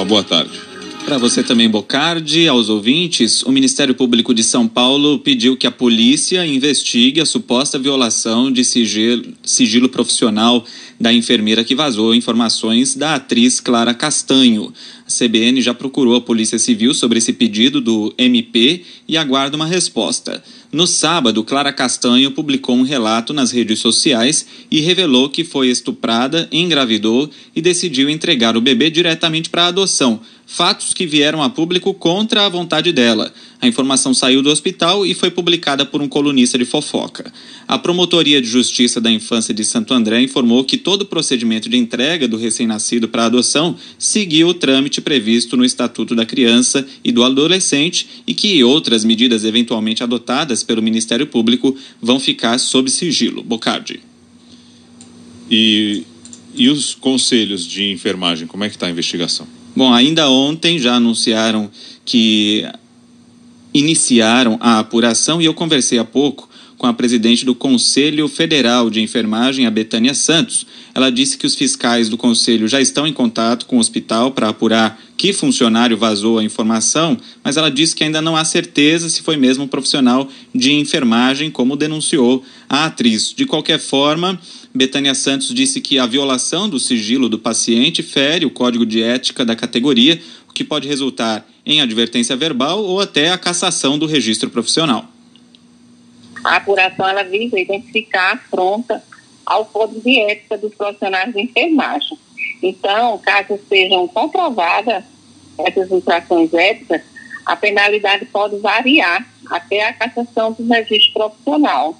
Uma boa tarde. Para você também, Bocardi, aos ouvintes, o Ministério Público de São Paulo pediu que a polícia investigue a suposta violação de sigilo, sigilo profissional da enfermeira que vazou informações da atriz Clara Castanho. A CBN já procurou a Polícia Civil sobre esse pedido do MP e aguarda uma resposta. No sábado, Clara Castanho publicou um relato nas redes sociais e revelou que foi estuprada, engravidou e decidiu entregar o bebê diretamente para adoção, fatos que vieram a público contra a vontade dela. A informação saiu do hospital e foi publicada por um colunista de fofoca. A Promotoria de Justiça da Infância de Santo André informou que todo o procedimento de entrega do recém-nascido para adoção seguiu o trâmite previsto no Estatuto da Criança e do Adolescente e que outras medidas eventualmente adotadas pelo Ministério Público vão ficar sob sigilo. Bocardi. E, e os conselhos de enfermagem, como é que está a investigação? Bom, ainda ontem já anunciaram que iniciaram a apuração e eu conversei há pouco com a presidente do Conselho Federal de Enfermagem, a Betânia Santos. Ela disse que os fiscais do conselho já estão em contato com o hospital para apurar que funcionário vazou a informação, mas ela disse que ainda não há certeza se foi mesmo um profissional de enfermagem, como denunciou a atriz. De qualquer forma, Betânia Santos disse que a violação do sigilo do paciente fere o código de ética da categoria, o que pode resultar em advertência verbal ou até a cassação do registro profissional. A apuração ela visa identificar a afronta ao código de ética dos profissionais de enfermagem. Então, caso sejam comprovadas essas infrações éticas, a penalidade pode variar até a cassação do registro profissional.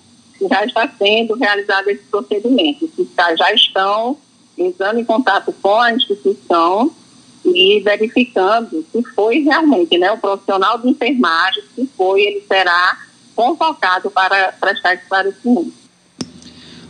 Já está sendo realizado esse procedimento. Os fiscais já estão entrando em contato com a instituição e verificando se foi realmente né, o profissional de enfermagem, se foi, ele será convocado para prestar esclarecimento.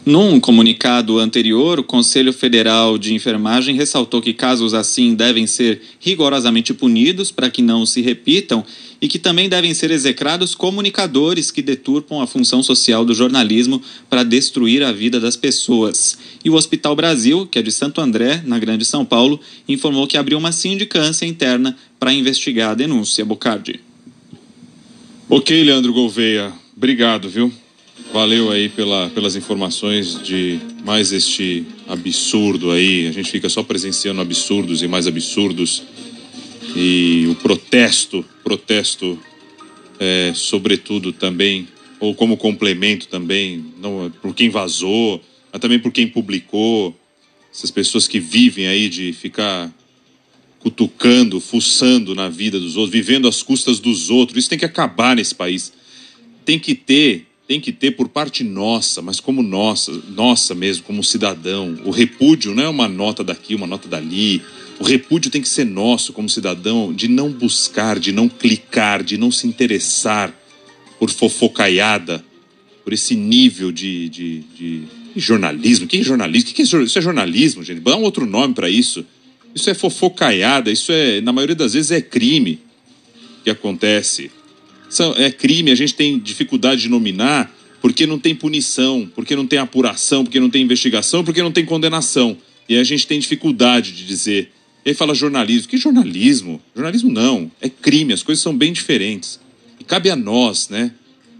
Num comunicado anterior, o Conselho Federal de Enfermagem ressaltou que casos assim devem ser rigorosamente punidos para que não se repitam e que também devem ser execrados comunicadores que deturpam a função social do jornalismo para destruir a vida das pessoas. E o Hospital Brasil, que é de Santo André, na Grande São Paulo, informou que abriu uma sindicância interna para investigar a denúncia. Bocardi. Ok, Leandro Gouveia, obrigado, viu? Valeu aí pela, pelas informações de mais este absurdo aí. A gente fica só presenciando absurdos e mais absurdos. E o protesto, protesto, é, sobretudo também, ou como complemento também, não por quem vazou, mas também por quem publicou. Essas pessoas que vivem aí de ficar cutucando, fuçando na vida dos outros, vivendo às custas dos outros. Isso tem que acabar nesse país. Tem que ter, tem que ter por parte nossa, mas como nossa, nossa mesmo, como cidadão. O repúdio não é uma nota daqui, uma nota dali. O repúdio tem que ser nosso como cidadão, de não buscar, de não clicar, de não se interessar por fofocaiada, por esse nível de, de, de, jornalismo. Que jornalismo? Que, é isso é jornalismo, gente? Dá um outro nome para isso. Isso é fofocaiada, isso é, na maioria das vezes, é crime que acontece. É crime, a gente tem dificuldade de nominar porque não tem punição, porque não tem apuração, porque não tem investigação, porque não tem condenação. E a gente tem dificuldade de dizer. E aí fala jornalismo. Que jornalismo? Jornalismo não, é crime, as coisas são bem diferentes. E cabe a nós, né?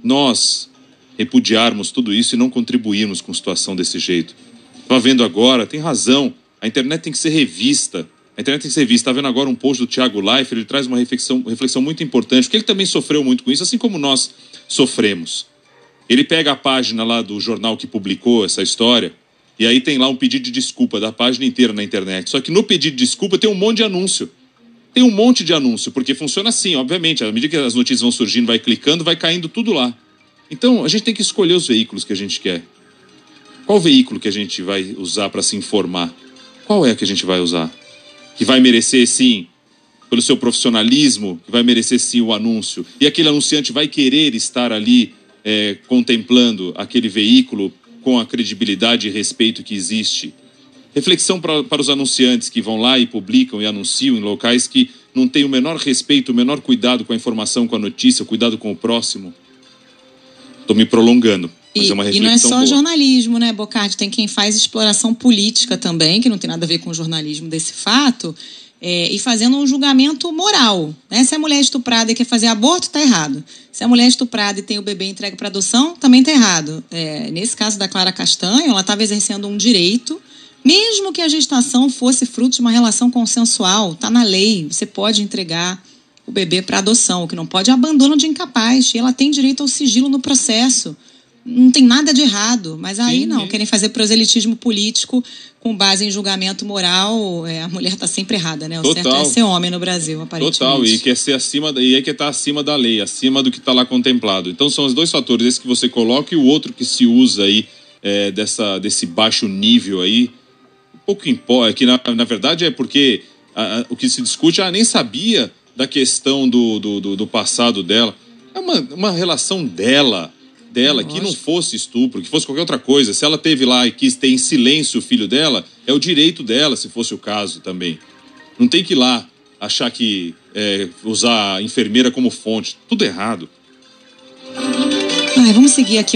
Nós repudiarmos tudo isso e não contribuirmos com situação desse jeito. Estava vendo agora, tem razão. A internet tem que ser revista. A internet tem que ser revista. Está vendo agora um post do Thiago Leifert, ele traz uma reflexão, reflexão muito importante, porque ele também sofreu muito com isso, assim como nós sofremos. Ele pega a página lá do jornal que publicou essa história, e aí tem lá um pedido de desculpa da página inteira na internet. Só que no pedido de desculpa tem um monte de anúncio. Tem um monte de anúncio, porque funciona assim, obviamente. À medida que as notícias vão surgindo, vai clicando, vai caindo tudo lá. Então, a gente tem que escolher os veículos que a gente quer. Qual veículo que a gente vai usar para se informar? Qual é que a gente vai usar? Que vai merecer sim, pelo seu profissionalismo, que vai merecer sim o anúncio. E aquele anunciante vai querer estar ali é, contemplando aquele veículo com a credibilidade e respeito que existe. Reflexão pra, para os anunciantes que vão lá e publicam e anunciam em locais que não têm o menor respeito, o menor cuidado com a informação, com a notícia, cuidado com o próximo. Estou me prolongando. E, é e, não é só boa. jornalismo, né, Bocardi? Tem quem faz exploração política também, que não tem nada a ver com o jornalismo desse fato, é, e fazendo um julgamento moral. Né? Se a mulher é estuprada e quer fazer aborto, está errado. Se a mulher é estuprada e tem o bebê entregue para adoção, também está errado. É, nesse caso da Clara Castanho, ela estava exercendo um direito, mesmo que a gestação fosse fruto de uma relação consensual, está na lei, você pode entregar o bebê para adoção, o que não pode é abandono de incapaz, e ela tem direito ao sigilo no processo não tem nada de errado, mas aí sim, não, sim. querem fazer proselitismo político com base em julgamento moral. É, a mulher está sempre errada, né? O Total. certo é ser homem no Brasil, aparentemente. Total, e quer ser acima, e aí quer estar tá acima da lei, acima do que está lá contemplado. Então são os dois fatores, esse que você coloca e o outro que se usa aí é, dessa, desse baixo nível aí. Pouco importa, é que na, na verdade é porque a, a, o que se discute, ela nem sabia da questão do, do, do, do passado dela. É uma, uma relação dela dela, Nossa. que não fosse estupro, que fosse qualquer outra coisa. Se ela teve lá e quis ter em silêncio o filho dela, é o direito dela, se fosse o caso também. Não tem que ir lá achar que é, usar a enfermeira como fonte. Tudo errado. Ai, vamos seguir aqui.